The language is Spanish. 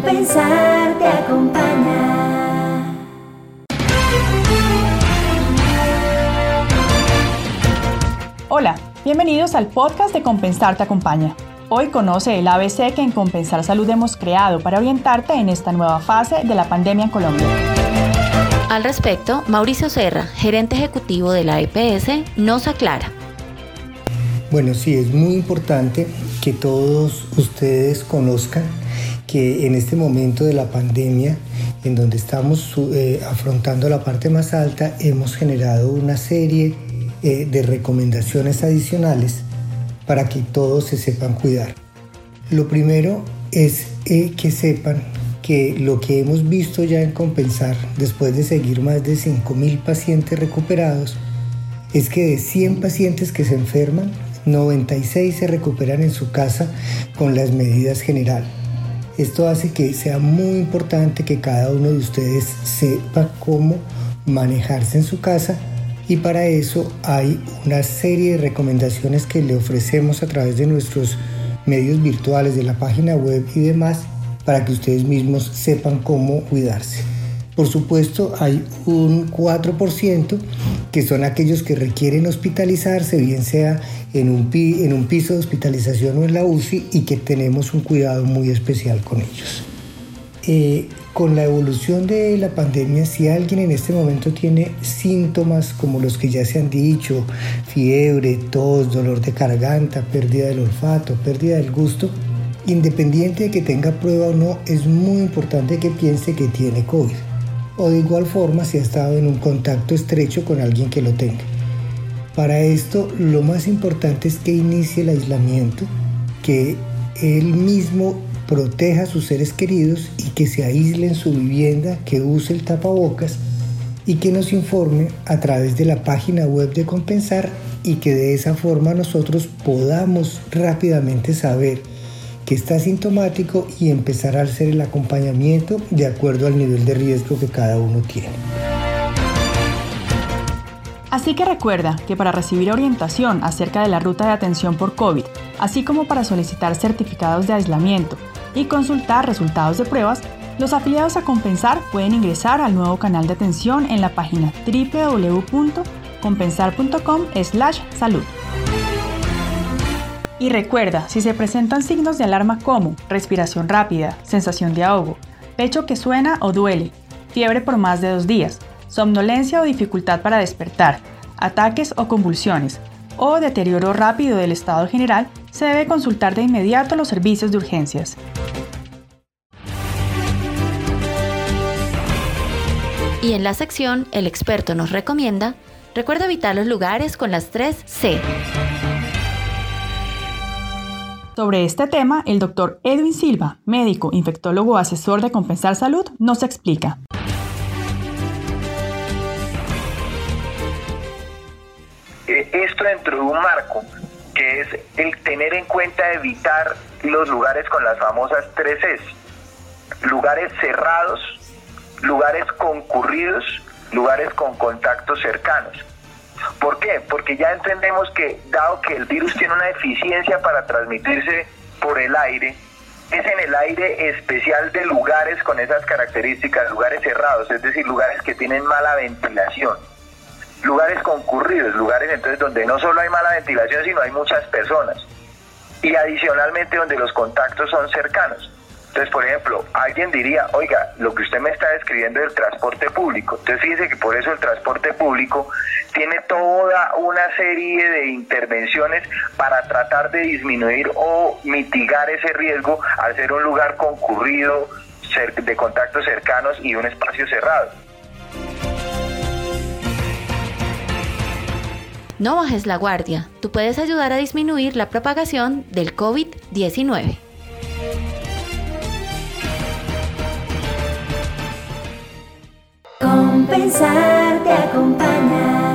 Compensar te acompaña. Hola, bienvenidos al podcast de Compensar te acompaña. Hoy conoce el ABC que en Compensar Salud hemos creado para orientarte en esta nueva fase de la pandemia en Colombia. Al respecto, Mauricio Serra, gerente ejecutivo de la EPS, nos aclara. Bueno, sí, es muy importante que todos ustedes conozcan que en este momento de la pandemia, en donde estamos eh, afrontando la parte más alta, hemos generado una serie eh, de recomendaciones adicionales para que todos se sepan cuidar. Lo primero es eh, que sepan que lo que hemos visto ya en compensar, después de seguir más de 5.000 pacientes recuperados, es que de 100 pacientes que se enferman, 96 se recuperan en su casa con las medidas generales. Esto hace que sea muy importante que cada uno de ustedes sepa cómo manejarse en su casa y para eso hay una serie de recomendaciones que le ofrecemos a través de nuestros medios virtuales de la página web y demás para que ustedes mismos sepan cómo cuidarse. Por supuesto, hay un 4% que son aquellos que requieren hospitalizarse, bien sea en un, piso de hospitalización o en la UCI, y que tenemos un cuidado muy especial con ellos. Eh, con la evolución de la pandemia, si alguien en este momento tiene síntomas como los que ya se han dicho, fiebre, tos, dolor de garganta, pérdida del olfato, pérdida del gusto, independiente de que tenga prueba o no, es muy importante que piense que tiene COVID o de igual forma si ha estado en un contacto estrecho con alguien que lo tenga. Para esto lo más importante es que inicie el aislamiento, que él mismo proteja a sus seres queridos y que se aísle en su vivienda, que use el tapabocas y que nos informe a través de la página web de Compensar y que de esa forma nosotros podamos rápidamente saber que está sintomático y empezar a hacer el acompañamiento de acuerdo al nivel de riesgo que cada uno tiene. Así que recuerda que para recibir orientación acerca de la ruta de atención por COVID, así como para solicitar certificados de aislamiento y consultar resultados de pruebas, los afiliados a Compensar pueden ingresar al nuevo canal de atención en la página www.compensar.com/salud. Y recuerda, si se presentan signos de alarma como respiración rápida, sensación de ahogo, pecho que suena o duele, fiebre por más de dos días, somnolencia o dificultad para despertar, ataques o convulsiones, o deterioro rápido del estado general, se debe consultar de inmediato los servicios de urgencias. Y en la sección El experto nos recomienda, recuerda evitar los lugares con las tres C. Sobre este tema, el doctor Edwin Silva, médico, infectólogo, asesor de Compensar Salud, nos explica. Eh, esto dentro de un marco que es el tener en cuenta evitar los lugares con las famosas tres S. Lugares cerrados, lugares concurridos, lugares con contactos cercanos. ¿Por qué? Porque ya entendemos que dado que el virus tiene una eficiencia para transmitirse por el aire, es en el aire especial de lugares con esas características, lugares cerrados, es decir, lugares que tienen mala ventilación, lugares concurridos, lugares entonces donde no solo hay mala ventilación, sino hay muchas personas, y adicionalmente donde los contactos son cercanos. Entonces, por ejemplo, alguien diría, oiga, lo que usted me está describiendo del transporte público. Entonces, fíjese que por eso el transporte público tiene toda una serie de intervenciones para tratar de disminuir o mitigar ese riesgo al ser un lugar concurrido, de contactos cercanos y un espacio cerrado. No bajes la guardia. Tú puedes ayudar a disminuir la propagación del COVID-19. Compensar te acompaña.